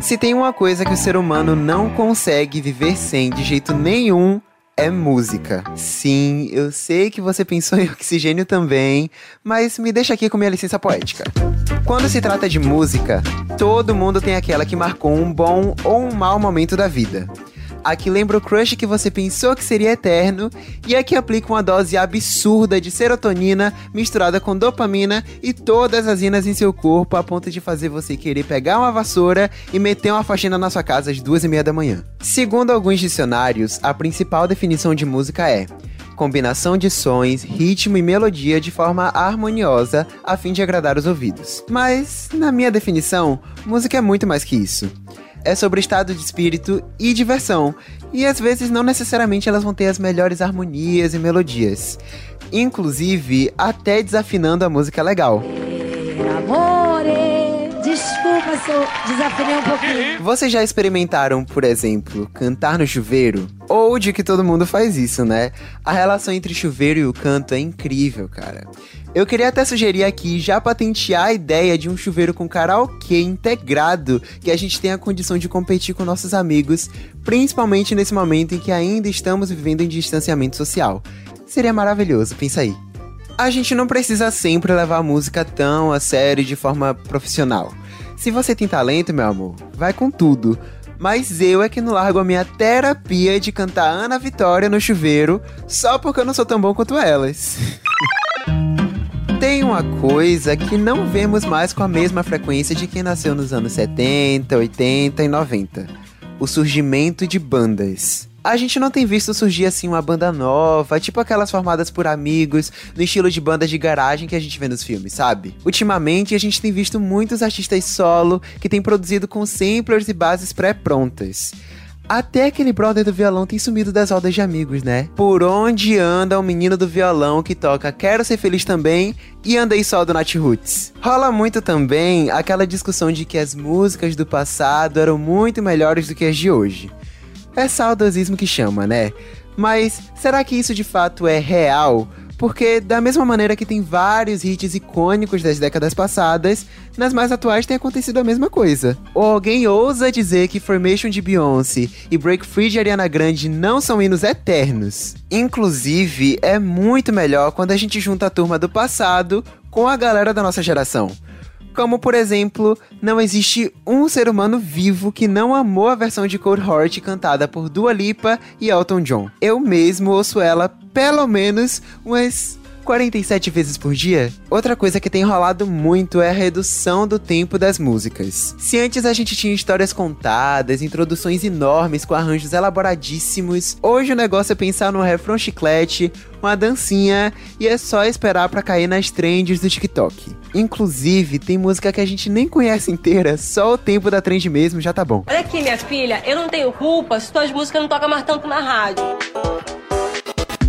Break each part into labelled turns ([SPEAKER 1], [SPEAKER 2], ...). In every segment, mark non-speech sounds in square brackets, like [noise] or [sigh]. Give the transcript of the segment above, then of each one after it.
[SPEAKER 1] Se tem uma coisa que o ser humano não consegue viver sem de jeito nenhum, é música. Sim, eu sei que você pensou [laughs] em oxigênio também, mas me deixa aqui com minha licença poética. Quando se trata de música, todo mundo tem aquela que marcou um bom ou um mau momento da vida a que lembra o crush que você pensou que seria eterno e a que aplica uma dose absurda de serotonina misturada com dopamina e todas as inas em seu corpo a ponto de fazer você querer pegar uma vassoura e meter uma faxina na sua casa às duas e meia da manhã. Segundo alguns dicionários, a principal definição de música é combinação de sons, ritmo e melodia de forma harmoniosa a fim de agradar os ouvidos. Mas, na minha definição, música é muito mais que isso é sobre estado de espírito e diversão. E às vezes não necessariamente elas vão ter as melhores harmonias e melodias. Inclusive, até desafinando a música legal.
[SPEAKER 2] Amore, desculpa se eu desafinei um pouquinho.
[SPEAKER 1] Vocês já experimentaram, por exemplo, cantar no chuveiro? Ou de que todo mundo faz isso, né? A relação entre chuveiro e o canto é incrível, cara. Eu queria até sugerir aqui já patentear a ideia de um chuveiro com karaokê integrado, que a gente tenha a condição de competir com nossos amigos, principalmente nesse momento em que ainda estamos vivendo em distanciamento social. Seria maravilhoso, pensa aí. A gente não precisa sempre levar a música tão a sério de forma profissional. Se você tem talento, meu amor, vai com tudo. Mas eu é que não largo a minha terapia de cantar Ana Vitória no chuveiro só porque eu não sou tão bom quanto elas. [laughs] Tem uma coisa que não vemos mais com a mesma frequência de quem nasceu nos anos 70, 80 e 90: o surgimento de bandas. A gente não tem visto surgir assim uma banda nova, tipo aquelas formadas por amigos, no estilo de bandas de garagem que a gente vê nos filmes, sabe? Ultimamente a gente tem visto muitos artistas solo que têm produzido com samplers e bases pré-prontas. Até aquele brother do violão tem sumido das rodas de amigos, né? Por onde anda o menino do violão que toca Quero Ser Feliz Também e Andei Só do Nat Roots? Rola muito também aquela discussão de que as músicas do passado eram muito melhores do que as de hoje. É saudosismo que chama, né? Mas será que isso de fato é real? Porque, da mesma maneira que tem vários hits icônicos das décadas passadas, nas mais atuais tem acontecido a mesma coisa. Ou alguém ousa dizer que Formation de Beyoncé e Break Free de Ariana Grande não são hinos eternos. Inclusive, é muito melhor quando a gente junta a turma do passado com a galera da nossa geração. Como, por exemplo, não existe um ser humano vivo que não amou a versão de Cold Heart cantada por Dua Lipa e Elton John. Eu mesmo ouço ela pelo menos umas 47 vezes por dia? Outra coisa que tem rolado muito é a redução do tempo das músicas. Se antes a gente tinha histórias contadas, introduções enormes com arranjos elaboradíssimos, hoje o negócio é pensar no refrão chiclete, uma dancinha e é só esperar para cair nas trends do TikTok. Inclusive, tem música que a gente nem conhece inteira, só o tempo da trend mesmo já tá bom.
[SPEAKER 3] Olha aqui, minha filha, eu não tenho culpa se tuas músicas não tocam mais tanto na rádio.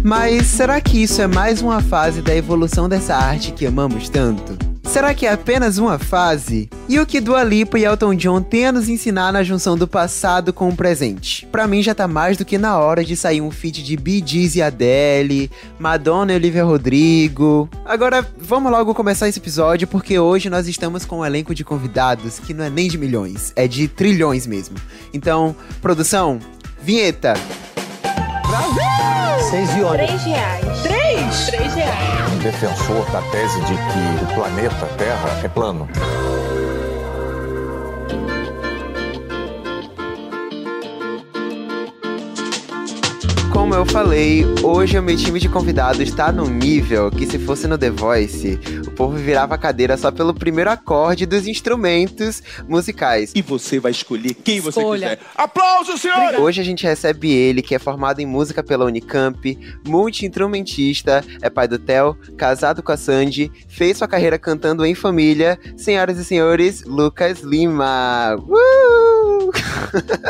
[SPEAKER 1] Mas será que isso é mais uma fase da evolução dessa arte que amamos tanto? Será que é apenas uma fase? E o que Dua Lipa e Elton John têm a nos ensinar na junção do passado com o presente? Para mim já tá mais do que na hora de sair um feat de Bee Gees e Adele, Madonna e Olivia Rodrigo. Agora, vamos logo começar esse episódio porque hoje nós estamos com um elenco de convidados que não é nem de milhões, é de trilhões mesmo. Então, produção, vinheta!
[SPEAKER 4] Brasil!
[SPEAKER 5] Seis e olha.
[SPEAKER 3] Três reais.
[SPEAKER 4] Três?
[SPEAKER 3] Três reais.
[SPEAKER 6] Defensor da tese de que o planeta Terra é plano.
[SPEAKER 1] Como eu falei, hoje o meu time de convidados está num nível que se fosse no The Voice, o povo virava a cadeira só pelo primeiro acorde dos instrumentos musicais.
[SPEAKER 4] E você vai escolher quem você
[SPEAKER 3] Escolha.
[SPEAKER 4] quiser. Aplausos, senhores!
[SPEAKER 1] Hoje a gente recebe ele, que é formado em música pela Unicamp, multi-instrumentista, é pai do Theo, casado com a Sandy, fez sua carreira cantando em família. Senhoras e senhores, Lucas Lima. Uh!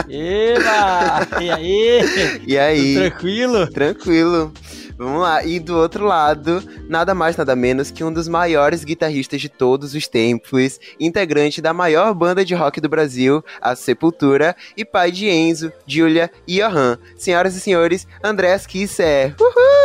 [SPEAKER 5] Eba! [laughs] E aí?
[SPEAKER 1] E aí?
[SPEAKER 5] Tranquilo?
[SPEAKER 1] Tranquilo. Vamos lá. E do outro lado, nada mais, nada menos que um dos maiores guitarristas de todos os tempos, integrante da maior banda de rock do Brasil, a Sepultura, e pai de Enzo, Julia e Johan. Senhoras e senhores, Andrés Kisser. Uhul!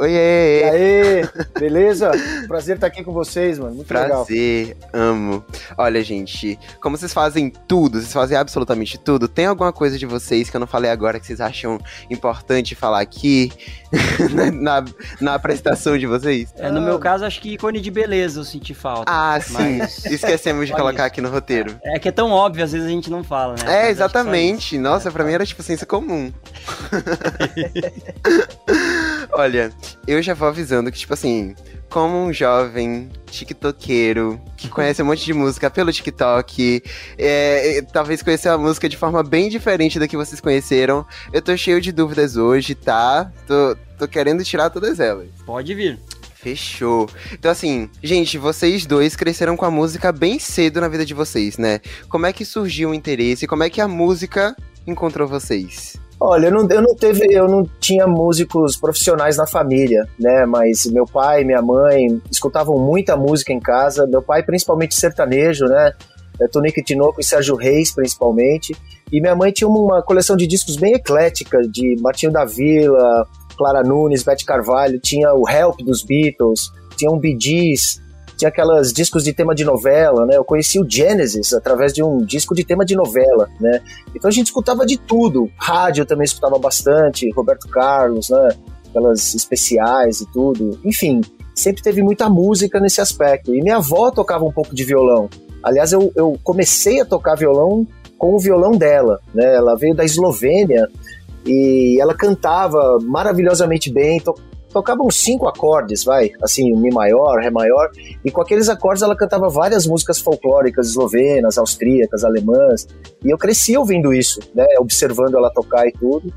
[SPEAKER 1] Oiê!
[SPEAKER 7] E aí, beleza? Prazer estar aqui com vocês, mano. Muito legal.
[SPEAKER 1] Prazer, amo. Olha, gente, como vocês fazem tudo, vocês fazem absolutamente tudo, tem alguma coisa de vocês que eu não falei agora que vocês acham importante falar aqui [laughs] na, na apresentação de vocês?
[SPEAKER 5] É, no meu caso, acho que ícone de beleza eu senti falta.
[SPEAKER 1] Ah, sim.
[SPEAKER 5] Mas-
[SPEAKER 1] Esquecemos de colocar
[SPEAKER 5] isso.
[SPEAKER 1] aqui no roteiro.
[SPEAKER 5] É que é tão óbvio, às vezes a gente não fala, né? Mas
[SPEAKER 1] É,
[SPEAKER 5] que
[SPEAKER 1] exatamente. Nossa, pra mim era tipo ciência comum. [laughs] [laughs] Olha, eu já vou avisando que, tipo assim, como um jovem tiktokeiro que [laughs] conhece um monte de música pelo TikTok, é, é, talvez conhecer a música de forma bem diferente da que vocês conheceram, eu tô cheio de dúvidas hoje, tá? Tô, tô querendo tirar todas elas.
[SPEAKER 5] Pode vir.
[SPEAKER 1] Fechou. Então, assim, gente, vocês dois cresceram com a música bem cedo na vida de vocês, né? Como é que surgiu o interesse? Como é que a música encontrou vocês?
[SPEAKER 7] Olha, eu não, eu não teve, eu não tinha músicos profissionais na família, né? Mas meu pai, minha mãe escutavam muita música em casa. Meu pai, principalmente sertanejo, né? É, Tonico Tinoco e Sérgio Reis, principalmente. E minha mãe tinha uma coleção de discos bem eclética, de Martinho da Vila, Clara Nunes, Beth Carvalho. Tinha o Help dos Beatles, tinha um Bee Gees, tinha aquelas discos de tema de novela, né? Eu conheci o Genesis através de um disco de tema de novela, né? Então a gente escutava de tudo. Rádio também escutava bastante, Roberto Carlos, né? Aquelas especiais e tudo. Enfim, sempre teve muita música nesse aspecto. E minha avó tocava um pouco de violão. Aliás, eu, eu comecei a tocar violão com o violão dela, né? Ela veio da Eslovênia e ela cantava maravilhosamente bem, to tocava uns cinco acordes, vai, assim, Mi maior, Ré maior, e com aqueles acordes ela cantava várias músicas folclóricas eslovenas, austríacas, alemãs, e eu cresci ouvindo isso, né, observando ela tocar e tudo,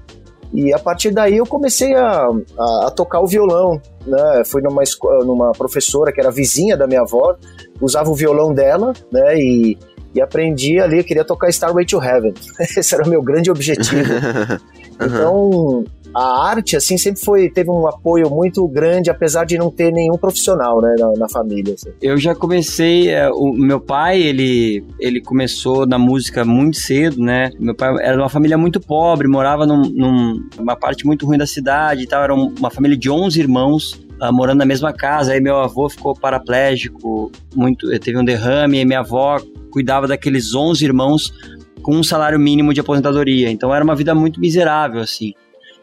[SPEAKER 7] e a partir daí eu comecei a, a, a tocar o violão, né, fui numa, numa professora que era vizinha da minha avó, usava o violão dela, né, e, e aprendi ali, eu queria tocar Starway to Heaven, [laughs] esse era o meu grande objetivo, [laughs] então, a arte, assim, sempre foi, teve um apoio muito grande, apesar de não ter nenhum profissional, né, na, na família. assim.
[SPEAKER 5] Eu já comecei, é, o meu pai, ele, ele começou na música muito cedo, né? Meu pai era de uma família muito pobre, morava num- num- numa parte muito ruim da cidade e tal, era um- uma família de 11 irmãos, ah, morando na mesma casa, aí meu avô ficou paraplégico, muito, teve um derrame, e minha avó cuidava daqueles 11 irmãos com um salário mínimo de aposentadoria, então era uma vida muito miserável, assim.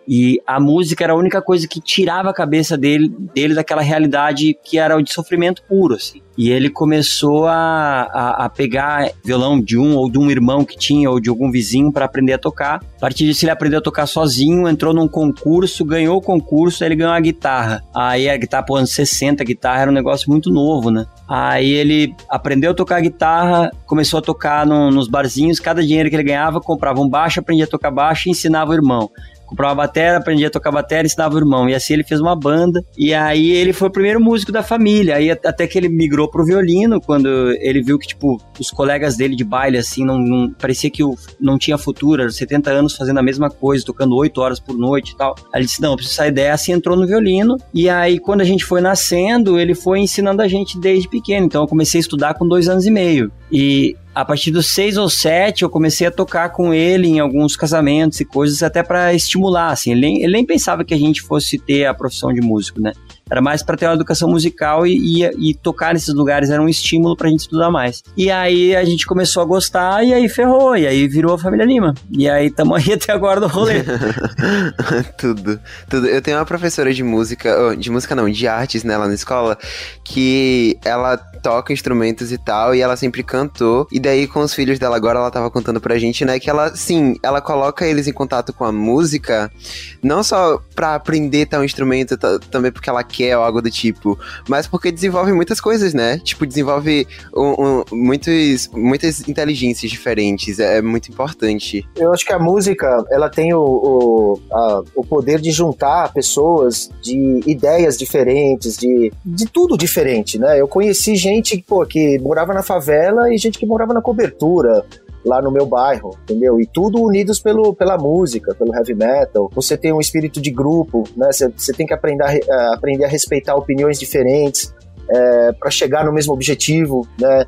[SPEAKER 5] E a música era a única coisa que tirava a cabeça dele, dele daquela realidade que era o de sofrimento puro, assim. E ele começou a, a, a pegar violão de um ou de um irmão que tinha ou de algum vizinho para aprender a tocar. A partir disso ele aprendeu a tocar sozinho, entrou num concurso, ganhou o concurso, aí ele ganhou uma guitarra. Aí a guitarra, pô, anos 60, a guitarra era um negócio muito novo, né? Aí ele aprendeu a tocar guitarra, começou a tocar no- nos barzinhos, cada dinheiro que ele ganhava, comprava um baixo, aprendia a tocar baixo e ensinava o irmão comprava bateria, aprendia a tocar bateria, ensinava o irmão. E assim ele fez uma banda. E aí ele foi o primeiro músico da família. Aí até que ele migrou pro violino, quando ele viu que, tipo, os colegas dele de baile, assim, não, não- parecia que o- não tinha futuro. Era 70 anos fazendo a mesma coisa, tocando 8 horas por noite e tal. Aí ele disse, não, preciso sair dessa e entrou no violino. E aí, quando a gente foi nascendo, ele foi ensinando a gente desde pequeno. Então eu comecei a estudar com dois anos e meio. E a partir dos seis ou sete, eu comecei a tocar com ele em alguns casamentos e coisas, até pra estimular, assim. Ele nem, ele nem pensava que a gente fosse ter a profissão de músico, né? Era mais pra ter uma educação musical e, e, e tocar nesses lugares era um estímulo pra gente estudar mais. E aí a gente começou a gostar e aí ferrou, e aí virou a família Lima. E aí tamo aí [laughs] até agora no rolê. [laughs]
[SPEAKER 1] tudo, tudo. Eu tenho uma professora de música, oh, de música não, de artes, né, lá na escola, que ela toca instrumentos e tal, e ela sempre cantou. E daí, com os filhos dela agora, ela tava contando pra gente, né, que ela, sim, ela coloca eles em contato com a música, não só pra aprender tal instrumento, também porque ela quer ou algo do tipo, mas porque desenvolve muitas coisas, né? Tipo, desenvolve um- um- muitos, muitas inteligências diferentes. É, é muito importante.
[SPEAKER 7] Eu acho que a música, ela tem o, o, a- o poder de juntar pessoas de ideias diferentes, de, de tudo diferente, né? Eu conheci gente pô, que morava na favela e gente que morava na cobertura, lá no meu bairro, entendeu? E tudo unidos pelo, pela música, pelo heavy metal. Você tem um espírito de grupo, né? Você, tem que aprender a, a- aprender a respeitar opiniões diferentes para chegar no mesmo objetivo, né?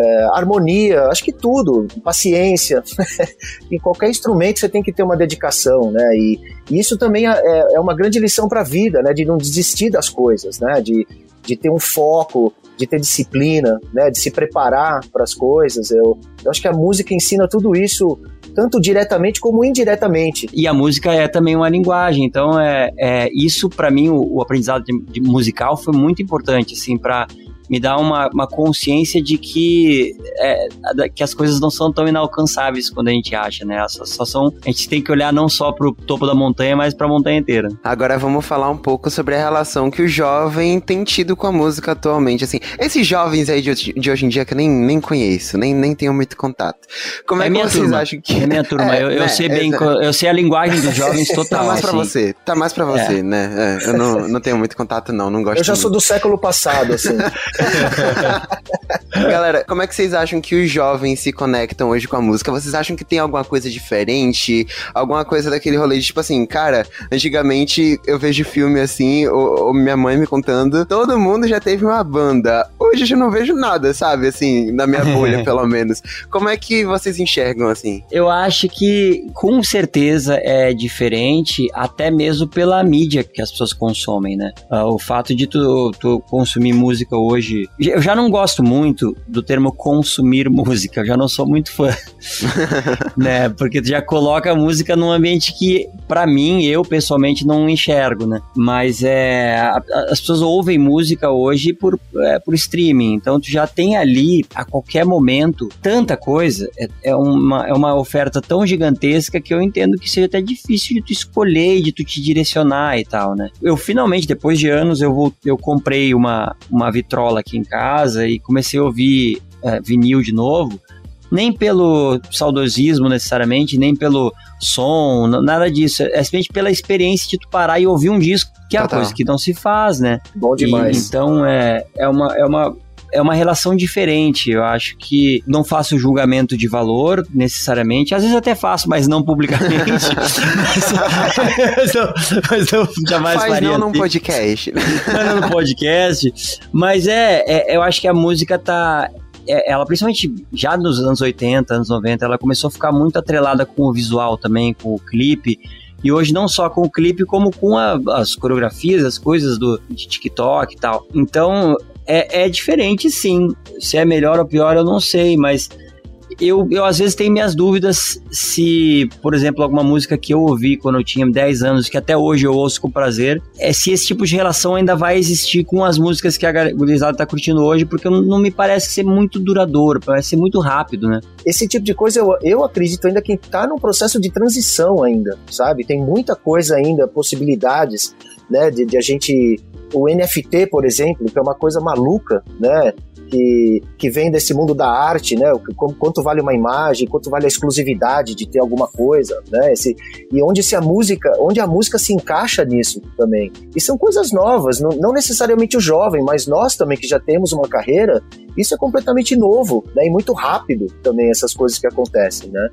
[SPEAKER 7] É, harmonia, acho que tudo, paciência. [laughs] em qualquer instrumento você tem que ter uma dedicação, né? E, e isso também é, é uma grande lição para a vida, né? De não desistir das coisas, né? De, de ter um foco, de ter disciplina, né? De se preparar para as coisas. Eu, eu acho que a música ensina tudo isso tanto diretamente como indiretamente.
[SPEAKER 5] E a música é também uma linguagem, então é, é isso para mim o, o aprendizado de, de musical foi muito importante assim para me dá uma, uma consciência de que, é, que as coisas não são tão inalcançáveis quando a gente acha, né? Só, só são, a gente tem que olhar não só pro topo da montanha, mas pra montanha inteira.
[SPEAKER 1] Agora vamos falar um pouco sobre a relação que o jovem tem tido com a música atualmente. Assim, esses jovens aí de, de hoje em dia que eu nem, nem conheço, nem, nem tenho muito contato. Como é, é que vocês
[SPEAKER 5] turma.
[SPEAKER 1] acham que.
[SPEAKER 5] É minha turma, é, eu, eu né, sei bem, eu sei a linguagem dos [laughs] jovens total.
[SPEAKER 1] Tá mais
[SPEAKER 5] assim.
[SPEAKER 1] pra você, tá mais pra você, é. né? É, eu não, não tenho muito contato, não, não gosto
[SPEAKER 7] Eu já
[SPEAKER 1] muito.
[SPEAKER 7] sou do século passado, assim. [laughs] [laughs]
[SPEAKER 1] Galera, como é que vocês acham que os jovens se conectam hoje com a música? Vocês acham que tem alguma coisa diferente? Alguma coisa daquele rolê de tipo assim, cara, antigamente eu vejo filme assim, ou, ou minha mãe me contando, todo mundo já teve uma banda. Hoje eu não vejo nada, sabe? Assim, na minha bolha, [laughs] pelo menos. Como é que vocês enxergam assim?
[SPEAKER 5] Eu acho que com certeza é diferente, até mesmo pela mídia que as pessoas consomem, né? Ah, o fato de tu, tu consumir música hoje eu já não gosto muito do termo consumir música, eu já não sou muito fã, [laughs] né? Porque tu já coloca a música num ambiente que, para mim, eu pessoalmente não enxergo, né? Mas é, as pessoas ouvem música hoje por, é, por streaming, então tu já tem ali, a qualquer momento, tanta coisa, é, é, uma, é uma oferta tão gigantesca que eu entendo que seja até difícil de tu escolher, de tu te direcionar e tal, né? Eu finalmente, depois de anos, eu, vou, eu comprei uma, uma vitrola aqui em casa e comecei a ouvir é, vinil de novo, nem pelo saudosismo necessariamente, nem pelo som, nada disso. É simplesmente pela experiência de tu parar e ouvir um disco, que é uma coisa que não se faz, né?
[SPEAKER 7] Bom demais.
[SPEAKER 5] E, então é, é, uma, é uma é uma relação diferente. Eu acho que não faço julgamento de valor necessariamente. Às vezes até faço, mas não publicamente. [laughs] mas, não, mas não jamais
[SPEAKER 1] Faz
[SPEAKER 5] faria.
[SPEAKER 1] não num assim. podcast.
[SPEAKER 5] não no podcast. Mas é, é, eu acho que a música tá é, ela, principalmente já nos anos 80, anos 90, ela começou a ficar muito atrelada com o visual também, com o clipe. E hoje não só com o clipe, como com a, as coreografias, as coisas do, de TikTok e tal. Então, é, é diferente sim. Se é melhor ou pior, eu não sei, mas eu, eu às vezes tenho minhas dúvidas se, por exemplo, alguma música que eu ouvi quando eu tinha 10 anos, que até hoje eu ouço com prazer, é se esse tipo de relação ainda vai existir com as músicas que a gurizada tá curtindo hoje, porque não me parece ser muito duradouro, parece ser muito rápido, né?
[SPEAKER 7] Esse tipo de coisa eu, eu acredito ainda que tá num processo de transição ainda, sabe? Tem muita coisa ainda, possibilidades, né, de, de a gente o NFT, por exemplo, que é uma coisa maluca, né? que, que vem desse mundo da arte, né? Quanto vale uma imagem, quanto vale a exclusividade de ter alguma coisa, né? Esse, e onde se a música, onde a música se encaixa nisso também. E são coisas novas, não, não necessariamente o jovem, mas nós também que já temos uma carreira, isso é completamente novo, né? E muito rápido também essas coisas que acontecem, né?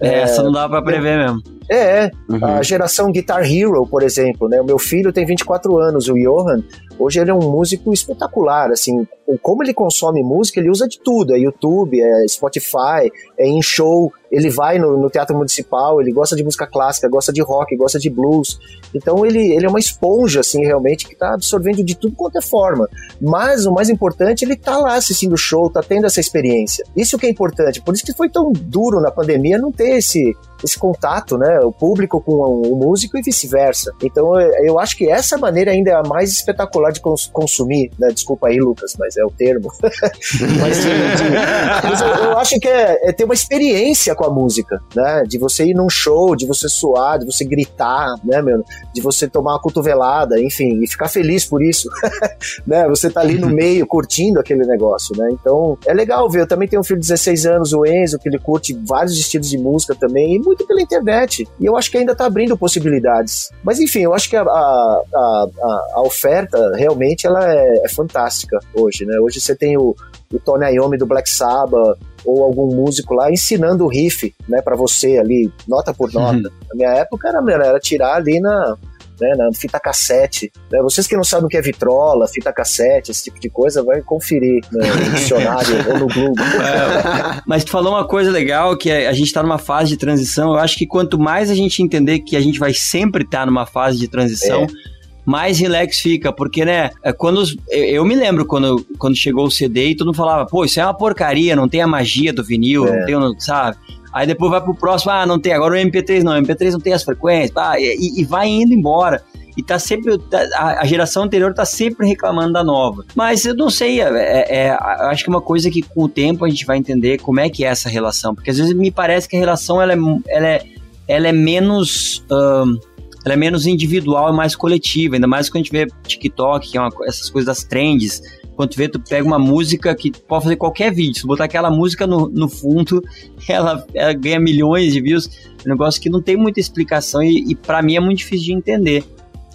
[SPEAKER 5] É, essa não dá para prever mesmo.
[SPEAKER 7] É, uhum. a geração Guitar Hero, por exemplo, né? O meu filho tem 24 anos, o Johan. Hoje ele é um músico espetacular, assim, como ele consome música, ele usa de tudo, é YouTube, é Spotify, é em show, ele vai no, no, teatro municipal, ele gosta de música clássica, gosta de rock, gosta de blues. Então ele, ele é uma esponja, assim, realmente, que está absorvendo de tudo quanto é forma. Mas o mais importante, ele tá lá assistindo o show, tá tendo essa experiência. Isso que é importante. Por isso que foi tão duro na pandemia não ter esse, esse contato, né? O público com o, músico e vice-versa. Então eu acho que essa maneira ainda é a mais espetacular de cons consumir, né? Desculpa aí, Lucas, mas é o termo. [laughs] mas, de, de, mas eu, eu, acho que é, é, ter uma experiência com a música, né? De você ir num show, de você suar, de você gritar, né, meu? De você tomar uma cotovelada, enfim, e ficar feliz por isso, [laughs] né? Você tá ali no [laughs] meio curtindo aquele negócio, né? Então é legal ver. Eu também tenho um filho de 16 anos, o Enzo, que ele curte vários estilos de música também, e muito pela internet. E eu acho que ainda está abrindo possibilidades. Mas enfim, eu acho que a, a, a, a oferta realmente ela é, é, fantástica hoje, né? Hoje você tem o, o Tony Iommi do Black Sabbath ou algum músico lá ensinando o riff, né, para você ali, nota por nota. Uhum. Na minha época era, era tirar ali na né, na fita cassete. Né? Vocês que não sabem o que é vitrola, fita cassete, esse tipo de coisa, vai conferir né, no dicionário ou no Google. [laughs]
[SPEAKER 5] É, mas tu falou uma coisa legal, que a gente está numa fase de transição. Eu acho que quanto mais a gente entender que a gente vai sempre estar tá numa fase de transição, é mais relax fica, porque, né, é quando os, eu me lembro quando, quando chegou o CD e todo mundo falava, pô, isso é uma porcaria, não tem a magia do vinil, é. não tem, sabe? Aí depois vai pro próximo, ah, não tem, agora o MP3 não, o MP3 não tem as frequências, ah, e, e vai indo embora e tá sempre tá, a, geração anterior tá sempre reclamando da nova. Mas eu não sei, é, é, é, acho que é uma coisa que com o tempo a gente vai entender como é que é essa relação, porque às vezes me parece que a relação ela é, ela é, ela é menos ela é menos individual e mais coletiva, ainda mais quando a gente vê TikTok, que é uma, essas coisas das trends. Quando tu vê, tu pega uma música que pode fazer qualquer vídeo. Se botar aquela música no, no fundo, [laughs] ela, ela ganha milhões de views. É um negócio que não tem muita explicação e, e para mim é muito difícil de entender.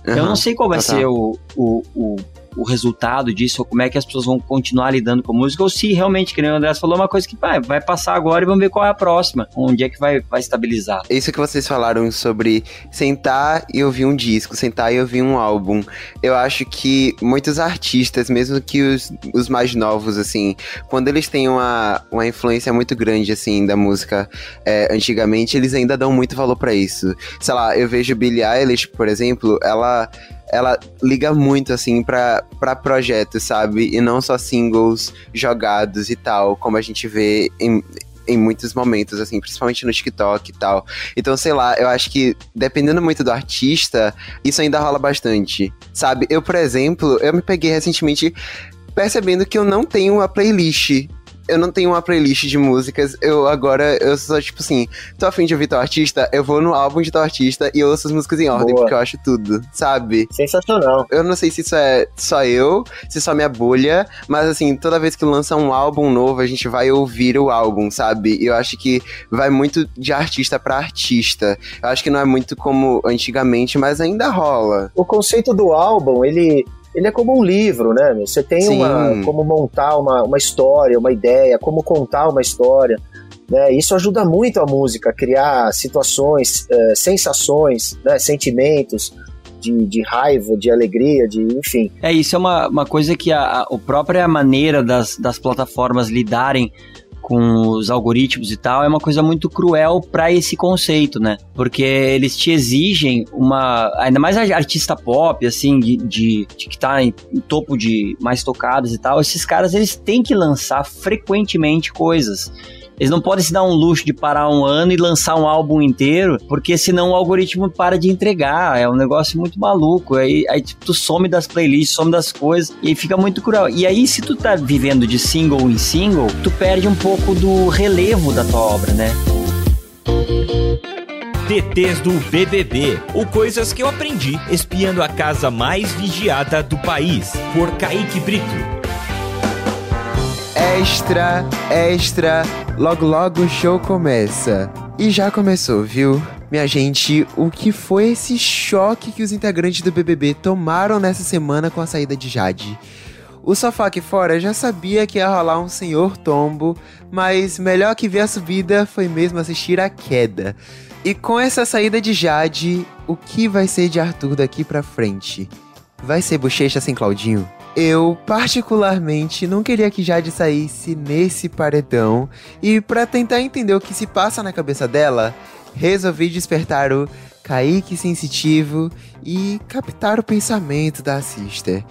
[SPEAKER 5] Uhum. Eu não sei qual vai tá, ser O, o, o, o resultado disso, ou como é que as pessoas vão continuar lidando com a música, ou se realmente, que nem o André falou, é uma coisa que vai, vai passar agora e vamos ver qual é a próxima, onde é que vai, vai estabilizar.
[SPEAKER 1] Isso que vocês falaram sobre sentar e ouvir um disco, sentar e ouvir um álbum. Eu acho que muitos artistas, mesmo que os, os mais novos, assim, quando eles têm uma, uma influência muito grande, assim, da música é, antigamente, eles ainda dão muito valor para isso. Sei lá, eu vejo Billie Eilish, por exemplo, ela ela liga muito, assim, pra, projetos, sabe? E não só singles jogados e tal, como a gente vê em, em muitos momentos, assim, principalmente no TikTok e tal. Então, sei lá, eu acho que dependendo muito do artista, isso ainda rola bastante, sabe? Eu, por exemplo, eu me peguei recentemente percebendo que eu não tenho uma playlist eu não tenho uma playlist de músicas. Eu agora, eu sou tipo assim, tô afim de ouvir teu artista, eu vou no álbum de teu artista e ouço as músicas em ordem, Boa. porque eu acho tudo, sabe?
[SPEAKER 7] Sensacional.
[SPEAKER 1] Eu não sei se isso é só eu, se é só minha bolha, mas assim, toda vez que lança um álbum novo, a gente vai ouvir o álbum, sabe? E eu acho que vai muito de artista para artista. Eu acho que não é muito como antigamente, mas ainda rola.
[SPEAKER 7] O conceito do álbum, ele ele é como um livro, né? Você tem uma, como montar uma, uma história, uma ideia, como contar uma história. Né? Isso ajuda muito a música a criar situações, é, sensações, né? sentimentos. De, de, raiva, de alegria, de enfim.
[SPEAKER 5] É, isso é uma, uma coisa que a, a, a própria maneira das, das plataformas lidarem com os algoritmos e tal, é uma coisa muito cruel para esse conceito, né? Porque eles te exigem uma. Ainda mais artista pop, assim, de, de, de que tá em, em, topo de mais tocados e tal, esses caras eles têm que lançar frequentemente coisas. Eles não podem se dar um luxo de parar um ano e lançar um álbum inteiro, porque senão o algoritmo para de entregar. É um negócio muito maluco. Aí, aí tipo, tu some das playlists, some das coisas, e aí fica muito cruel. E aí, se tu tá vivendo de single em single, tu perde um pouco do relevo da tua obra, né?
[SPEAKER 8] DTs do BBB, ou coisas que eu aprendi espiando a casa mais vigiada do país, por Kaique Brito.
[SPEAKER 1] Extra, extra, logo logo o show começa. E já começou, viu? Minha gente, o que foi esse choque que os integrantes do BBB tomaram nessa semana com a saída de Jade? O sofá aqui fora já sabia que ia rolar um senhor tombo, mas melhor que ver a subida foi mesmo assistir a queda. E com essa saída de Jade, o que vai ser de Arthur daqui pra frente? Vai ser bochecha sem Claudinho? Eu, particularmente, não queria que Jade saísse nesse paredão. E para tentar entender o que se passa na cabeça dela, resolvi despertar o Kaique sensitivo e captar o pensamento da sister.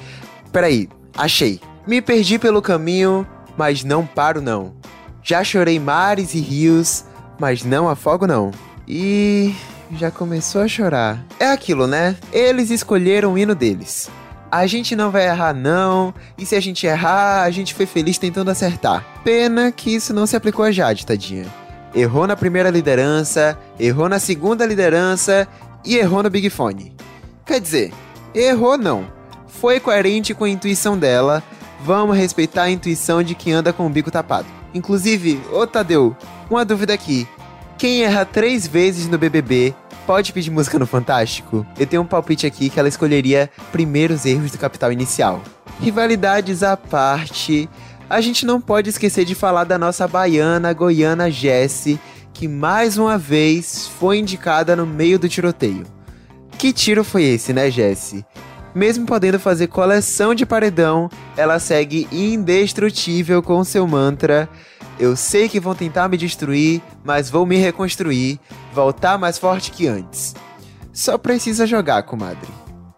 [SPEAKER 1] Peraí, achei. Me perdi pelo caminho, mas não paro não. Já chorei mares e rios, mas não afogo não. E já começou a chorar. É aquilo, né? Eles escolheram o hino deles. A gente não vai errar, não. E se a gente errar, a gente foi feliz tentando acertar. Pena que isso não se aplicou a Jade, tadinha. Errou na primeira liderança, errou na segunda liderança e errou no Big Fone. Quer dizer, errou não. Foi coerente com a intuição dela. Vamos respeitar a intuição de quem anda com o bico tapado. Inclusive, ô Tadeu, uma dúvida aqui. Quem erra três vezes no BBB pode pedir música no Fantástico? Eu tenho um palpite aqui que ela escolheria primeiros erros do Capital Inicial. Rivalidades à parte, a gente não pode esquecer de falar da nossa baiana goiana Jessie, que mais uma vez foi indicada no meio do tiroteio. Que tiro foi esse, né, Jesse? Mesmo podendo fazer coleção de paredão, ela segue indestrutível com seu mantra. Eu sei que vão tentar me destruir, mas vou me reconstruir, voltar mais forte que antes. Só precisa jogar, comadre.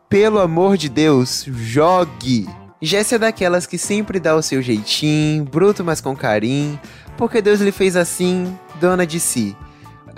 [SPEAKER 1] Pelo amor de Deus, jogue! Jéssica é daquelas que sempre dá o seu jeitinho, bruto mas com carinho, porque Deus lhe fez assim, dona de si.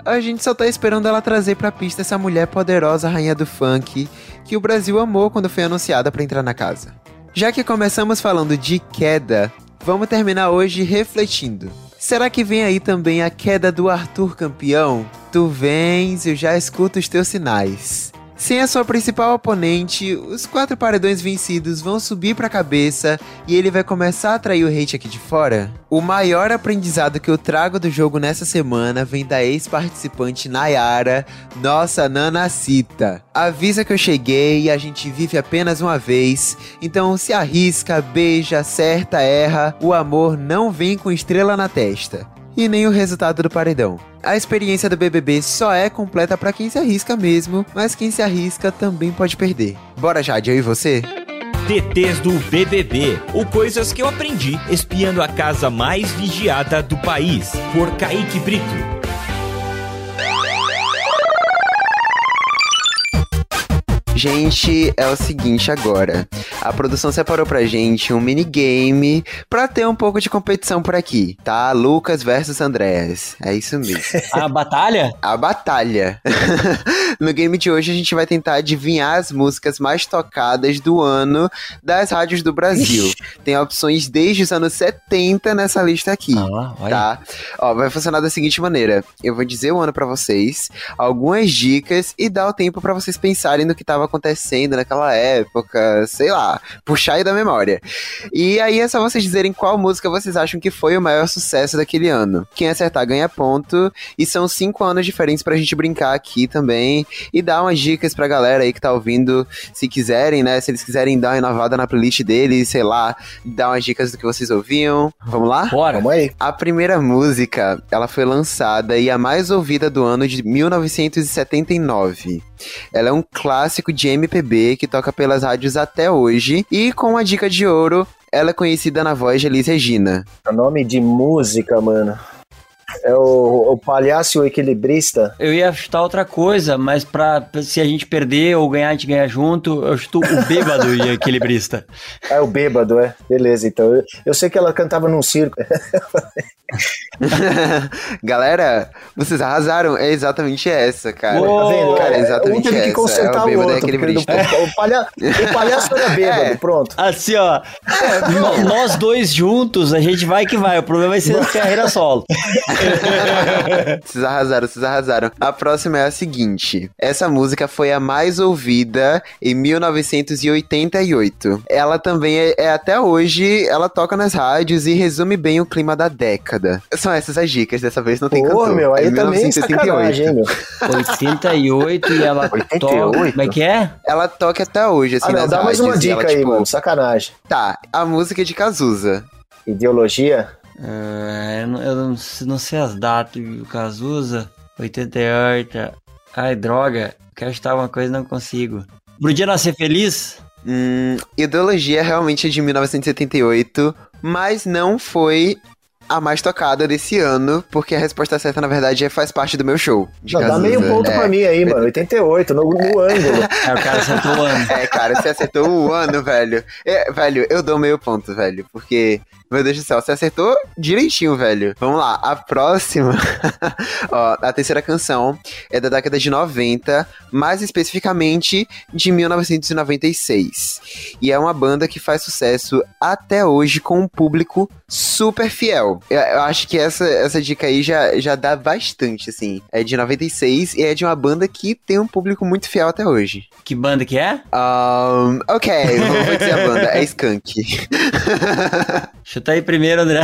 [SPEAKER 1] A gente só tá esperando ela trazer pra pista essa mulher poderosa rainha do funk que o Brasil amou quando foi anunciada para entrar na casa. Já que começamos falando de queda, vamos terminar hoje refletindo. Será que vem aí também a queda do Arthur campeão? Tu vens, eu já escuto os teus sinais. Sem a sua principal oponente, os quatro paredões vencidos vão subir para a cabeça e ele vai começar a atrair o hate aqui de fora? O maior aprendizado que eu trago do jogo nessa semana vem da ex-participante Nayara, nossa Nanacita. Avisa que eu cheguei e a gente vive apenas uma vez, então se arrisca, beija, acerta, erra, o amor não vem com estrela na testa e nem o resultado do paredão. A experiência do BBB só é completa para quem se arrisca mesmo, mas quem se arrisca também pode perder. Bora, Jade, eu e você?
[SPEAKER 8] TTs do BBB, o Coisas que eu aprendi espiando a casa mais vigiada do país, por Kaique Brito.
[SPEAKER 1] Gente, é o seguinte agora. A produção separou pra gente um minigame pra ter um pouco de competição por aqui, tá? Lucas versus Andréas. É isso mesmo. [laughs]
[SPEAKER 5] A batalha?
[SPEAKER 1] A batalha. [laughs] no game de hoje a gente vai tentar adivinhar as músicas mais tocadas do ano das rádios do Brasil. Ixi. Tem opções desde os anos 70 nessa lista aqui, ah, tá? Ó, vai funcionar da seguinte maneira. Eu vou dizer o ano para vocês, algumas dicas e dar o tempo para vocês pensarem no que tava acontecendo naquela época, sei lá, puxar aí da memória. E aí é só vocês dizerem qual música vocês acham que foi o maior sucesso daquele ano. Quem acertar ganha ponto. E são cinco anos diferentes pra gente brincar aqui também. E dar umas dicas pra galera aí que tá ouvindo, se quiserem, né? Se eles quiserem dar uma inovada na playlist deles, sei lá, dar umas dicas do que vocês ouviam. Vamos lá?
[SPEAKER 5] Bora.
[SPEAKER 1] Vamos aí. A primeira música, ela foi lançada e a mais ouvida do ano de 1979. Ela é um clássico de MPB que toca pelas rádios até hoje e com a dica de ouro, ela é conhecida na voz de Elis Regina.
[SPEAKER 7] O nome de música, mano. É o, o palhaço e o equilibrista.
[SPEAKER 5] Eu ia chutar outra coisa, mas pra, se a gente perder ou ganhar, a gente ganha junto, eu chuto o bêbado e o equilibrista.
[SPEAKER 7] É o bêbado, é. Beleza, então. Eu, eu sei que ela cantava num circo. [laughs]
[SPEAKER 1] Galera, vocês arrasaram. É exatamente essa, cara.
[SPEAKER 7] Uou, tá vendo?
[SPEAKER 1] Cara, é exatamente
[SPEAKER 7] um teve
[SPEAKER 1] essa.
[SPEAKER 7] que consertar
[SPEAKER 1] é o
[SPEAKER 7] o outro.
[SPEAKER 1] é equilibrista.
[SPEAKER 7] O, palha, o palhaço era bêbado, [laughs] é. pronto.
[SPEAKER 5] Assim, ó. É, nós dois juntos, a gente vai que vai. O problema vai ser [laughs] a carreira solo. [laughs]
[SPEAKER 1] vocês arrasaram, vocês arrasaram. A próxima é a seguinte. Essa música foi a mais ouvida em 1988. Ela também é, é até hoje, ela toca nas rádios e resume bem o clima da década. São essas as dicas, dessa vez não tem
[SPEAKER 7] Pô,
[SPEAKER 1] cantor.
[SPEAKER 7] meu, aí
[SPEAKER 1] é
[SPEAKER 7] também é sacanagem, hein, meu.
[SPEAKER 5] 88 e ela [laughs]
[SPEAKER 7] 88?
[SPEAKER 5] toca... Como é que é?
[SPEAKER 1] Ela toca até hoje, assim,
[SPEAKER 7] Ah, não,
[SPEAKER 1] nas
[SPEAKER 7] dá mais uma dica
[SPEAKER 1] ela,
[SPEAKER 7] aí,
[SPEAKER 1] tipo,
[SPEAKER 7] mano. Sacanagem.
[SPEAKER 1] Tá, a música é de Cazuza.
[SPEAKER 7] Ideologia?
[SPEAKER 5] Ah, eu não, eu não, não sei as datas. O Cazuza, 88. Ai, droga. Quero chutar uma coisa e não consigo. Pro dia nascer feliz?
[SPEAKER 1] Hum, Ideologia realmente é de 1978, mas não foi a mais tocada desse ano, porque a resposta certa, na verdade, é faz parte do meu show. de
[SPEAKER 7] Não, dá meio ponto
[SPEAKER 1] é.
[SPEAKER 7] pra mim aí, mano. 88, no, no ângulo. [laughs]
[SPEAKER 5] É, o cara acertou o ano.
[SPEAKER 1] É, cara, você acertou o ano, velho. É, velho, eu dou meio ponto, velho, porque, meu Deus do céu, você acertou direitinho, velho. Vamos lá, a próxima, [laughs] ó, a terceira canção é da década de 90, mais especificamente de 1996. E é uma banda que faz sucesso até hoje com um público super fiel. Eu, eu acho que essa, essa dica aí já, já dá bastante, assim. É de 96 e é de uma banda que tem um público muito fiel até hoje.
[SPEAKER 5] Que banda que é?
[SPEAKER 1] Um, ok, vou, vou dizer a banda. É [laughs] Skunk.
[SPEAKER 5] Chuta aí primeiro, André.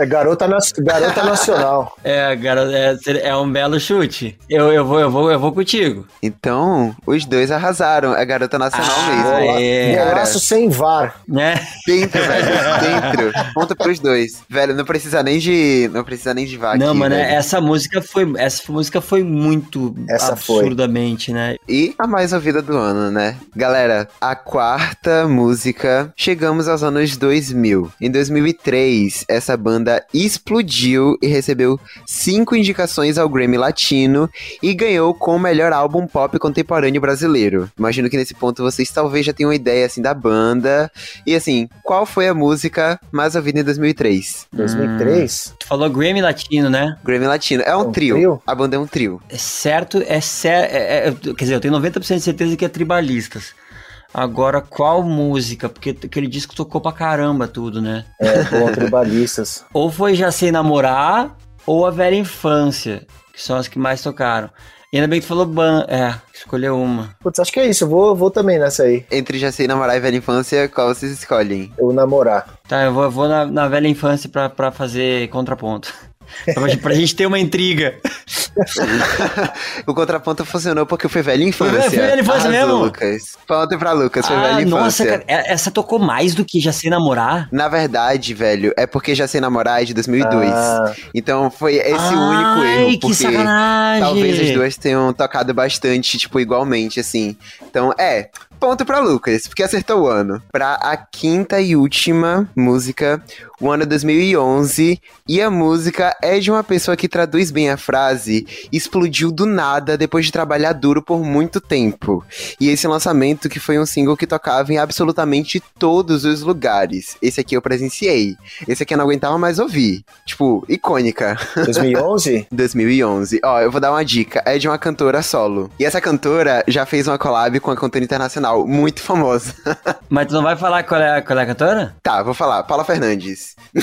[SPEAKER 7] É garota, nas- garota nacional. [laughs]
[SPEAKER 5] É, garoto, é, é um belo chute. Eu, eu, vou, eu, vou, eu vou contigo.
[SPEAKER 1] Então, os dois arrasaram. É garota nacional
[SPEAKER 5] Ah,
[SPEAKER 1] mesmo.
[SPEAKER 5] é.
[SPEAKER 7] Golaço sem VAR.
[SPEAKER 5] Né?
[SPEAKER 1] dentro, velho. [laughs] Dentro. Ponto pros dois. Velho, não precisa nem de. Não precisa nem de vaca.
[SPEAKER 5] Não, mano,
[SPEAKER 1] velho.
[SPEAKER 5] essa música foi. Essa música foi muito
[SPEAKER 7] Essa foi.
[SPEAKER 5] absurdamente, né?
[SPEAKER 1] E a mais ouvida do ano, né? Galera, a quarta música, chegamos aos anos 2000. Em 2003, essa banda explodiu e recebeu cinco indicações ao Grammy Latino e ganhou com o melhor álbum pop contemporâneo brasileiro. Imagino que nesse ponto vocês talvez já tenham uma ideia, assim, da banda. E, assim, qual foi a música mais ouvida em 2003?
[SPEAKER 7] 2003?
[SPEAKER 5] Tu falou Grammy Latino, né?
[SPEAKER 1] Grammy Latino. É um,
[SPEAKER 7] Um
[SPEAKER 1] trio.
[SPEAKER 7] trio?
[SPEAKER 1] A banda é um trio.
[SPEAKER 5] É certo, é certo. quer dizer, eu tenho 90% de certeza que é Tribalistas. Agora, qual música? Porque aquele disco tocou pra caramba tudo, né?
[SPEAKER 7] É, bom, tribalistas. [laughs]
[SPEAKER 5] Ou foi Já Sei Namorar, ou A Velha Infância, que são as que mais tocaram. E ainda bem que tu falou ban. É, escolheu uma.
[SPEAKER 7] Putz, acho que é isso. Eu vou, vou também nessa aí.
[SPEAKER 1] Entre Já Sei Namorar e Velha Infância, qual vocês escolhem?
[SPEAKER 7] Eu namorar.
[SPEAKER 5] Tá, eu vou, eu vou na, na Velha Infância pra, pra fazer contraponto. Pra, gente- ter uma intriga.
[SPEAKER 1] o contraponto funcionou porque foi velha infância.
[SPEAKER 5] Foi velha infância
[SPEAKER 1] Arrasou,
[SPEAKER 5] mesmo?
[SPEAKER 1] Lucas. Ponto pra Lucas, foi
[SPEAKER 5] Ah,
[SPEAKER 1] velha
[SPEAKER 5] nossa,
[SPEAKER 1] infância.
[SPEAKER 5] cara, é- essa tocou mais do que Já Sei Namorar?
[SPEAKER 1] Na verdade, velho, é porque Já Sei Namorar é de 2002.
[SPEAKER 7] Ah,
[SPEAKER 1] Então foi esse o único
[SPEAKER 5] Ai,
[SPEAKER 1] erro,
[SPEAKER 5] que
[SPEAKER 1] porque
[SPEAKER 5] sacanagem!
[SPEAKER 1] talvez as duas tenham tocado bastante, tipo, igualmente, assim. Então, é, ponto pra Lucas, porque acertou o ano. Pra a quinta e última música, o ano é 2011, e a música é de uma pessoa que traduz bem a frase, explodiu do nada depois de trabalhar duro por muito tempo. E esse lançamento que foi um single que tocava em absolutamente todos os lugares. Esse aqui eu presenciei. Esse aqui eu não aguentava mais ouvir. Tipo, icônica.
[SPEAKER 7] 2011?
[SPEAKER 1] 2011. [laughs] Ó, eu vou dar uma dica. É de uma cantora solo. E essa cantora já fez uma collab com a cantora internacional muito famosa. [laughs]
[SPEAKER 5] Mas tu não vai falar qual é, a- qual é a cantora?
[SPEAKER 1] tá, vou falar. Paula Fernandes. [laughs]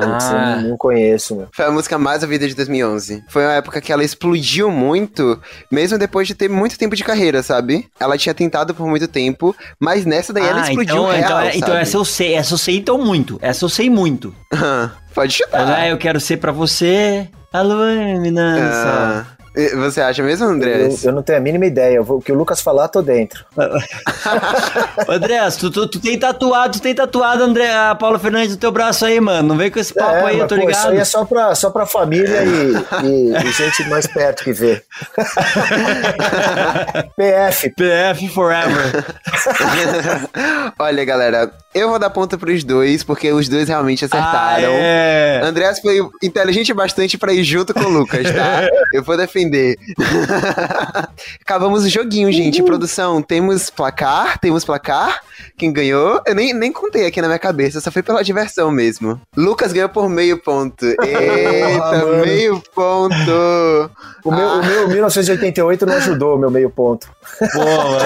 [SPEAKER 5] Ah.
[SPEAKER 7] não conheço, meu.
[SPEAKER 1] Foi a música mais ouvida de 2011. Foi uma época que ela explodiu muito, mesmo depois de ter muito tempo de carreira, sabe? Ela tinha tentado por muito tempo, mas nessa daí ela
[SPEAKER 5] Ah,
[SPEAKER 1] explodiu
[SPEAKER 5] então,
[SPEAKER 1] real,
[SPEAKER 5] então, é- então essa eu sei, essa eu sei então muito. Essa eu sei muito. [laughs]
[SPEAKER 1] Pode chutar.
[SPEAKER 5] Ah, eu quero ser pra você a iluminância.
[SPEAKER 1] Ah, você acha mesmo,
[SPEAKER 7] Eu,
[SPEAKER 1] André?
[SPEAKER 7] eu não tenho a mínima ideia. Eu vou- o que o Lucas falar, tô dentro. [laughs]
[SPEAKER 5] André, tu, tu, tu tem tatuado, tu tem tatuado, André, a Paula Fernandes no teu braço aí, mano. Não vem com esse papo
[SPEAKER 7] É,
[SPEAKER 5] aí, eu tô
[SPEAKER 7] pô, Isso
[SPEAKER 5] ligado.
[SPEAKER 7] aí é só pra, só pra família e, e- e gente mais perto que vê. [laughs] PF.
[SPEAKER 5] PF Forever. [laughs]
[SPEAKER 1] Olha, galera, eu vou dar ponto pros dois, porque os dois realmente acertaram.
[SPEAKER 5] Ah, é.
[SPEAKER 1] Andrés foi inteligente bastante pra ir junto com o Lucas, tá? Eu vou defender. [laughs] Acabamos o joguinho, gente. Produção, temos placar? Temos placar? Quem ganhou? Eu nem, nem contei aqui na minha cabeça, só foi pela diversão mesmo. Lucas ganhou por meio ponto. [laughs] Eita,
[SPEAKER 7] mano.
[SPEAKER 1] meio ponto.
[SPEAKER 7] O meu, o meu 1988 não ajudou o meu meio ponto.
[SPEAKER 5] Mano.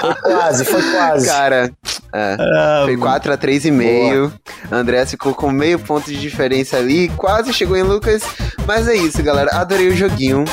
[SPEAKER 7] Foi quase, foi quase.
[SPEAKER 1] Cara, é,
[SPEAKER 5] Ah,
[SPEAKER 1] foi 4 a 3,5. André ficou com meio ponto de diferença ali, quase chegou em Lucas. Mas é isso, galera. Adorei o joguinho.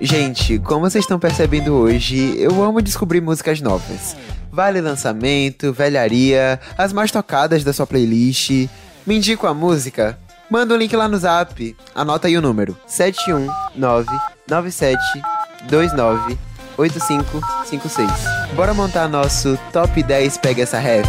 [SPEAKER 1] Gente, como vocês estão percebendo hoje, eu amo descobrir músicas novas. Vale lançamento, velharia, as mais tocadas da sua playlist. Me indica a música? Manda um link lá no zap. Anota aí o número: 71997298556. Bora montar nosso top 10 Pega essa ref?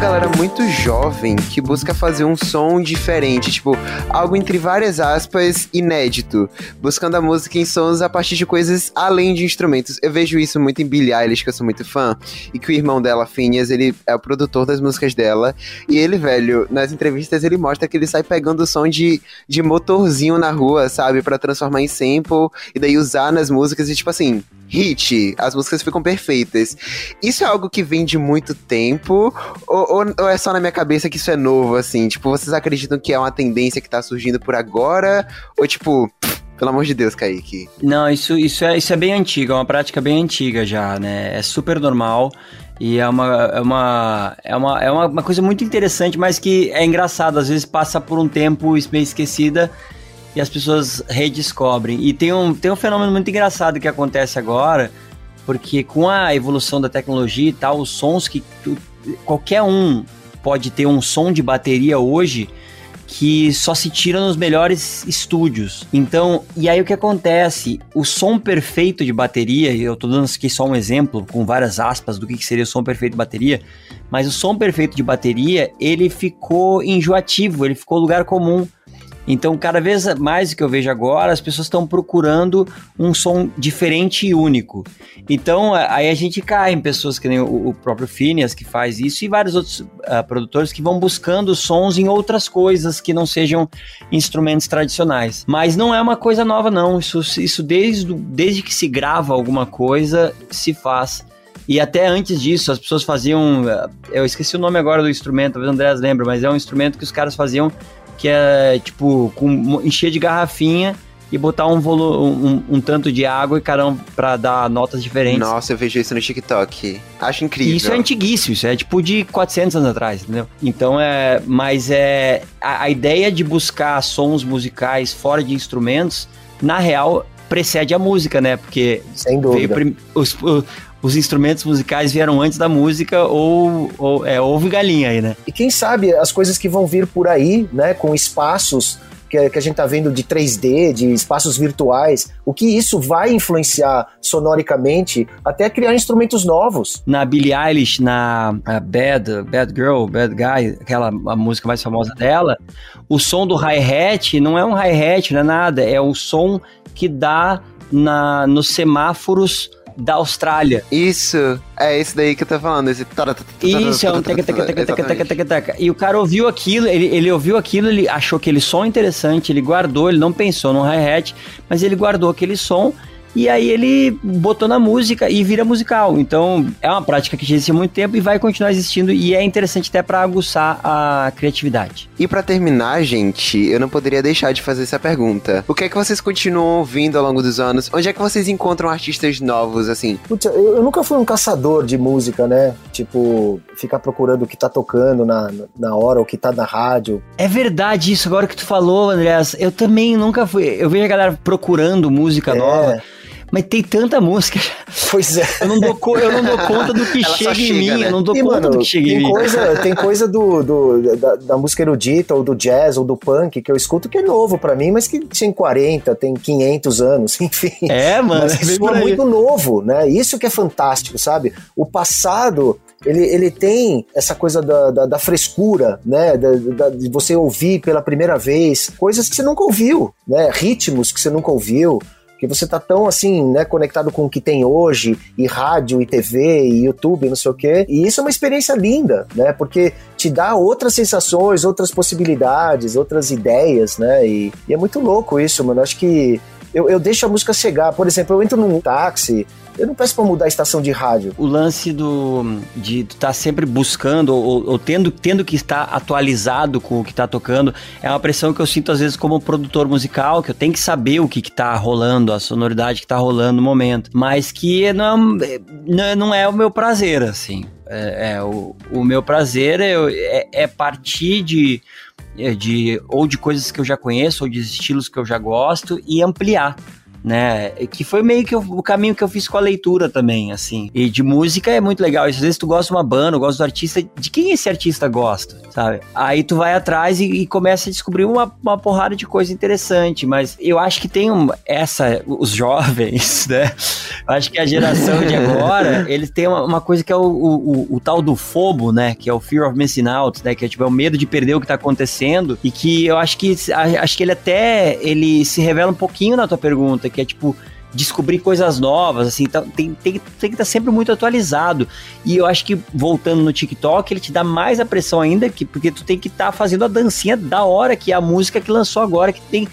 [SPEAKER 1] Galera muito jovem que busca fazer um som diferente, tipo, algo entre várias aspas, inédito, buscando a música em sons a partir de coisas além de instrumentos. Eu vejo isso muito em Billie Eilish, que eu sou muito fã, e que o irmão dela, Phineas, ele é o produtor das músicas dela, e ele, velho, nas entrevistas ele mostra que ele sai pegando o som de, de motorzinho na rua, sabe, Pra transformar em sample, e daí usar nas músicas, e tipo assim, hit, as músicas ficam perfeitas. Isso é algo que vem de muito tempo, ou, ou- ou é só na minha cabeça que isso é novo, assim? Tipo, vocês acreditam que é uma tendência que tá surgindo por agora? Ou tipo, pelo amor de Deus, Kaique?
[SPEAKER 5] Não, isso, isso, é, isso é bem antigo, é uma prática bem antiga já, né? É super normal e é uma, é uma, é uma, é uma coisa muito interessante, mas que é engraçado, às vezes passa por um tempo meio esquecida e as pessoas redescobrem. E tem um, tem um fenômeno muito engraçado que acontece agora, porque com a evolução da tecnologia e tal, os sons que qualquer um pode ter um som de bateria hoje que só se tira nos melhores estúdios. Então, e aí o que acontece? O som perfeito de bateria, eu tô dando aqui só um exemplo, com várias aspas do que seria o som perfeito de bateria, mas o som perfeito de bateria, ele ficou enjoativo, ele ficou lugar comum. Então, cada vez mais que eu vejo agora, as pessoas estão procurando um som diferente e único. Então, aí a gente cai em pessoas que nem o, o próprio Phineas, que faz isso, e vários outros uh, produtores que vão buscando sons em outras coisas que não sejam instrumentos tradicionais. Mas não é uma coisa nova, não. Isso, isso desde, desde que se grava alguma coisa, se faz. E até antes disso, as pessoas faziam. Ah, eu esqueci o nome agora do instrumento, talvez o Andréas lembra, mas é um instrumento que os caras faziam que é tipo com, encher de garrafinha e botar um, volu um, um, tanto de água e caramba pra dar notas diferentes.
[SPEAKER 1] Nossa, eu vejo isso no TikTok. Acho incrível.
[SPEAKER 5] Isso é antiguíssimo, isso é tipo de 400 anos atrás, entendeu? Então é. Mas é. A, a ideia de buscar sons musicais fora de instrumentos, na real, precede a música, né? Porque.
[SPEAKER 7] Sem dúvida.
[SPEAKER 5] Veio, os, os instrumentos musicais vieram antes da música ou, ou é ovo e galinha aí, né?
[SPEAKER 7] E quem sabe as coisas que vão vir por aí, né, com espaços que, que a gente tá vendo de 3D, de espaços virtuais, o que isso vai influenciar sonoricamente até criar instrumentos novos.
[SPEAKER 5] Na Billie Eilish, na Bad, Bad Girl, Bad Guy, aquela a música mais famosa dela, o som do hi-hat não é um hi-hat, não é nada, é o som que dá na, nos semáforos da Austrália.
[SPEAKER 1] Isso, é esse daí que eu tô falando. Esse...
[SPEAKER 5] Isso, é um teca, teca, teca, teca, teca, teca, teca. E o cara ouviu aquilo, ele, ele ouviu aquilo, ele achou aquele som interessante, ele guardou, ele não pensou no hi-hat, mas ele guardou aquele som e aí ele botou na música e vira musical. Então é uma prática que existe há muito tempo e vai continuar existindo e é interessante até para aguçar a criatividade.
[SPEAKER 1] E para terminar, gente, eu não poderia deixar de fazer essa pergunta. O que é que vocês continuam ouvindo ao longo dos anos? Onde é que vocês encontram artistas novos assim?
[SPEAKER 7] Putz, eu, eu nunca fui um caçador de música, né? Tipo, ficar procurando o que tá tocando na, na hora, o que tá na rádio.
[SPEAKER 5] É verdade isso agora que tu falou, Andreas. Eu também nunca fui. Eu vejo a galera procurando música é. nova. Mas tem tanta música.
[SPEAKER 7] Pois é.
[SPEAKER 5] Eu não dou, eu não dou conta do que chega, chega, em mim. Né? Eu não dou e, conta mano, do que chega em mim.
[SPEAKER 7] Coisa, [laughs] tem coisa do, do da, da, música erudita, ou do jazz, ou do punk, que eu escuto que é novo para mim, mas que tem 40, tem 500 anos, [laughs] enfim.
[SPEAKER 5] É, mano.
[SPEAKER 7] Mas
[SPEAKER 5] que
[SPEAKER 7] é muito novo, né? Isso que é fantástico, sabe? O passado ele, ele tem essa coisa da, da, da frescura, né? Da, da, de você ouvir pela primeira vez coisas que você nunca ouviu, né? Ritmos que você nunca ouviu que você tá tão assim, né, conectado com o que tem hoje, e rádio, e TV, e YouTube, não sei o quê. E isso é uma experiência linda, né? Porque te dá outras sensações, outras possibilidades, outras ideias, né? E, e é muito louco isso, mano. Acho que eu, eu deixo a música chegar. Por exemplo, eu entro num táxi, eu não peço para mudar a estação de rádio.
[SPEAKER 5] O lance do de estar tá sempre buscando ou, ou, tendo, tendo que estar atualizado com o que está tocando é uma pressão que eu sinto às vezes como produtor musical, que eu tenho que saber o que está rolando, a sonoridade que está rolando no momento, mas que não, é, não é o meu prazer, assim. É, é o, o meu prazer é, é, é partir de de ou de coisas que eu já conheço ou de estilos que eu já gosto e ampliar né? Que foi meio que o caminho que eu fiz com a leitura também, assim. E de música é muito legal. Às vezes tu gosta de uma banda, gosta do artista, de quem esse artista gosta, sabe? Aí tu vai atrás e, e começa a descobrir uma, uma porrada de coisa interessante. Mas eu acho que tem um, essa, os jovens, [laughs] né? Eu acho que a geração de agora, [laughs] eles têm uma, uma coisa que é o, o, o, o, tal do fobo, né? Que é o fear of missing out, né? Que é tipo é o medo de perder o que tá acontecendo. E que eu acho que acho que ele até ele se revela um pouquinho na tua pergunta que é tipo descobrir coisas novas, assim, tá, tem, tem, tem que estar tá sempre muito atualizado. E eu acho que voltando no TikTok, ele te dá mais a pressão ainda, que, porque tu tem que estar tá fazendo a dancinha da hora, que é a música que lançou agora, que tem.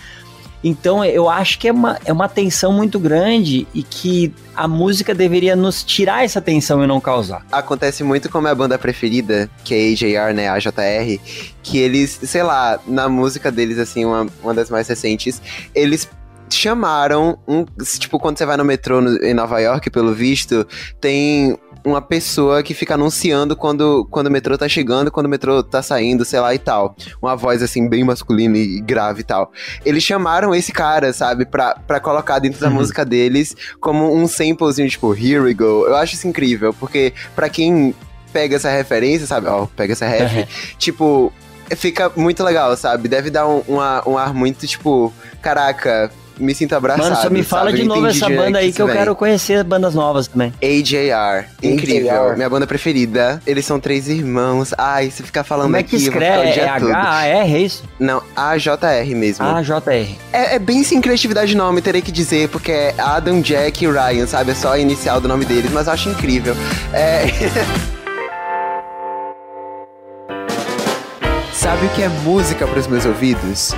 [SPEAKER 5] Então eu acho que é uma, é uma tensão muito grande e que a música deveria nos tirar essa tensão e não causar.
[SPEAKER 1] Acontece muito com a minha banda preferida, que é AJR, né, a JR, que eles, sei lá, na música deles, assim, uma, uma das mais recentes, eles chamaram um. Tipo, quando você vai no metrô no- em Nova York, pelo visto, tem uma pessoa que fica anunciando quando, quando o metrô tá chegando, quando o metrô tá saindo, sei lá e tal. Uma voz assim, bem masculina e grave e tal. Eles chamaram esse cara, sabe, pra, pra colocar dentro da música deles como um samplezinho, tipo, here we go. Eu acho isso incrível, porque pra quem pega essa referência, sabe, ó, pega essa ref, tipo, fica muito legal, sabe? Deve dar um, uma- um ar muito, tipo, caraca, me sinto abraçado.
[SPEAKER 5] Mano, só me fala
[SPEAKER 1] sabe?
[SPEAKER 5] de novo essa banda aí que eu quero conhecer bandas novas também.
[SPEAKER 1] AJR. Incrível.
[SPEAKER 7] AJR.
[SPEAKER 1] Minha banda preferida. Eles são três irmãos. Ai, se ficar falando
[SPEAKER 5] Como é
[SPEAKER 1] aqui,
[SPEAKER 5] que
[SPEAKER 1] eu vou ficar o
[SPEAKER 5] escreve?
[SPEAKER 1] dia
[SPEAKER 5] É
[SPEAKER 1] todo.
[SPEAKER 5] H-A-R, é isso?
[SPEAKER 1] Não, AJR mesmo.
[SPEAKER 5] A-J-R.
[SPEAKER 1] É, é bem sem criatividade de nome, terei que dizer, porque é Adam, Jack e Ryan, sabe? É só a inicial do nome deles, mas eu acho incrível. É... [laughs] Sabe o que é música para os meus ouvidos?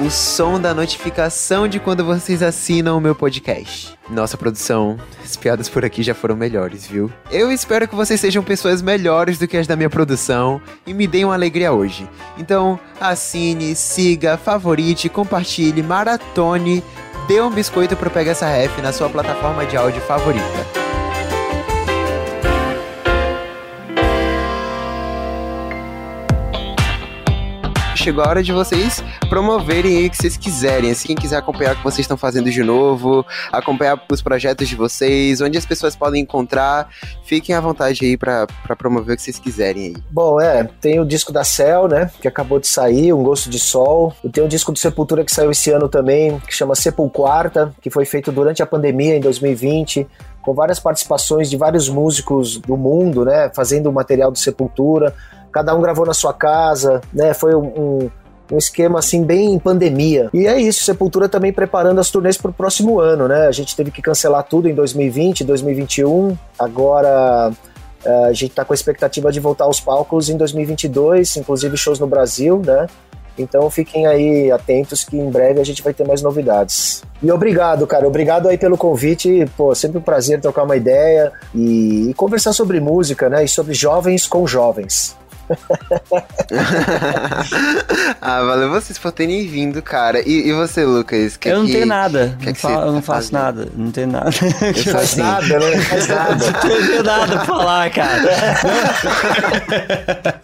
[SPEAKER 1] O som da notificação de quando vocês assinam o meu podcast. Nossa produção, as piadas por aqui já foram melhores, viu? Eu espero que vocês sejam pessoas melhores do que as da minha produção e me deem uma alegria hoje. Então, assine, siga, favorite, compartilhe, maratone, dê um biscoito pro Pega essa Ref na sua plataforma de áudio favorita. Chegou a hora de vocês promoverem o que vocês quiserem. Se quem quiser acompanhar o que vocês estão fazendo de novo, acompanhar os projetos de vocês, onde as pessoas podem encontrar, fiquem à vontade aí pra promover o que vocês quiserem aí.
[SPEAKER 7] Bom, é, tem o disco da Cell, né, que acabou de sair, Um Gosto de Sol. E tem o disco do Sepultura que saiu esse ano também, que chama Sepulquarta, que foi feito durante a pandemia, em 2020, com várias participações de vários músicos do mundo, né, fazendo o material do Sepultura. Cada um gravou na sua casa, né, foi um, um esquema assim bem pandemia. E é isso, Sepultura também preparando as turnês para o próximo ano, né? A gente teve que cancelar tudo em 2020, 2021. Agora eh, a gente está com a expectativa de voltar aos palcos em 2022, inclusive shows no Brasil, né? Então fiquem aí atentos que em breve a gente vai ter mais novidades. E obrigado, cara. Obrigado aí pelo convite. Pô, sempre um prazer trocar uma ideia e, e conversar sobre música, né? E sobre jovens com jovens. [laughs]
[SPEAKER 1] ah, valeu vocês por terem vindo, cara. E, e você, Lucas?
[SPEAKER 5] Eu não
[SPEAKER 1] que-
[SPEAKER 5] tenho nada.
[SPEAKER 1] que
[SPEAKER 5] não
[SPEAKER 1] que
[SPEAKER 5] fa- eu não
[SPEAKER 1] tá
[SPEAKER 5] faço nada. Não tenho nada.
[SPEAKER 1] Eu sou [laughs] assim.
[SPEAKER 7] Nada, né? Não faz nada.
[SPEAKER 5] Não tenho nada pra falar, cara.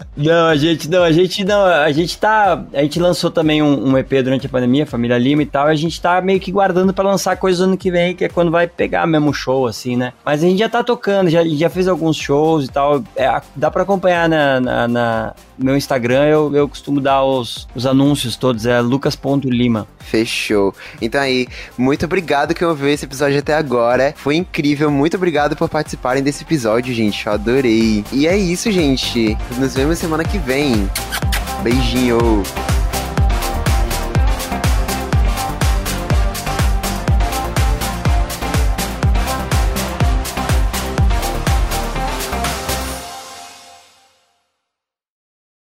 [SPEAKER 5] [laughs] Não, a gente não, a gente não, a gente tá, a gente lançou também um, um EP durante a pandemia, Família Lima e tal, e a gente tá meio que guardando pra lançar coisas ano que vem, que é quando vai pegar mesmo o show, assim, né? Mas a gente já tá tocando, já, já fez alguns shows e tal, é, dá pra acompanhar na, na, na- no meu Instagram, eu, eu costumo dar os, os anúncios todos, é lucas.lima.
[SPEAKER 1] Fechou. Então aí, muito obrigado que ouviu esse episódio até agora. Foi incrível. Muito obrigado por participarem desse episódio, gente. Eu adorei. E é isso, gente. Nos vemos semana que vem. Beijinho.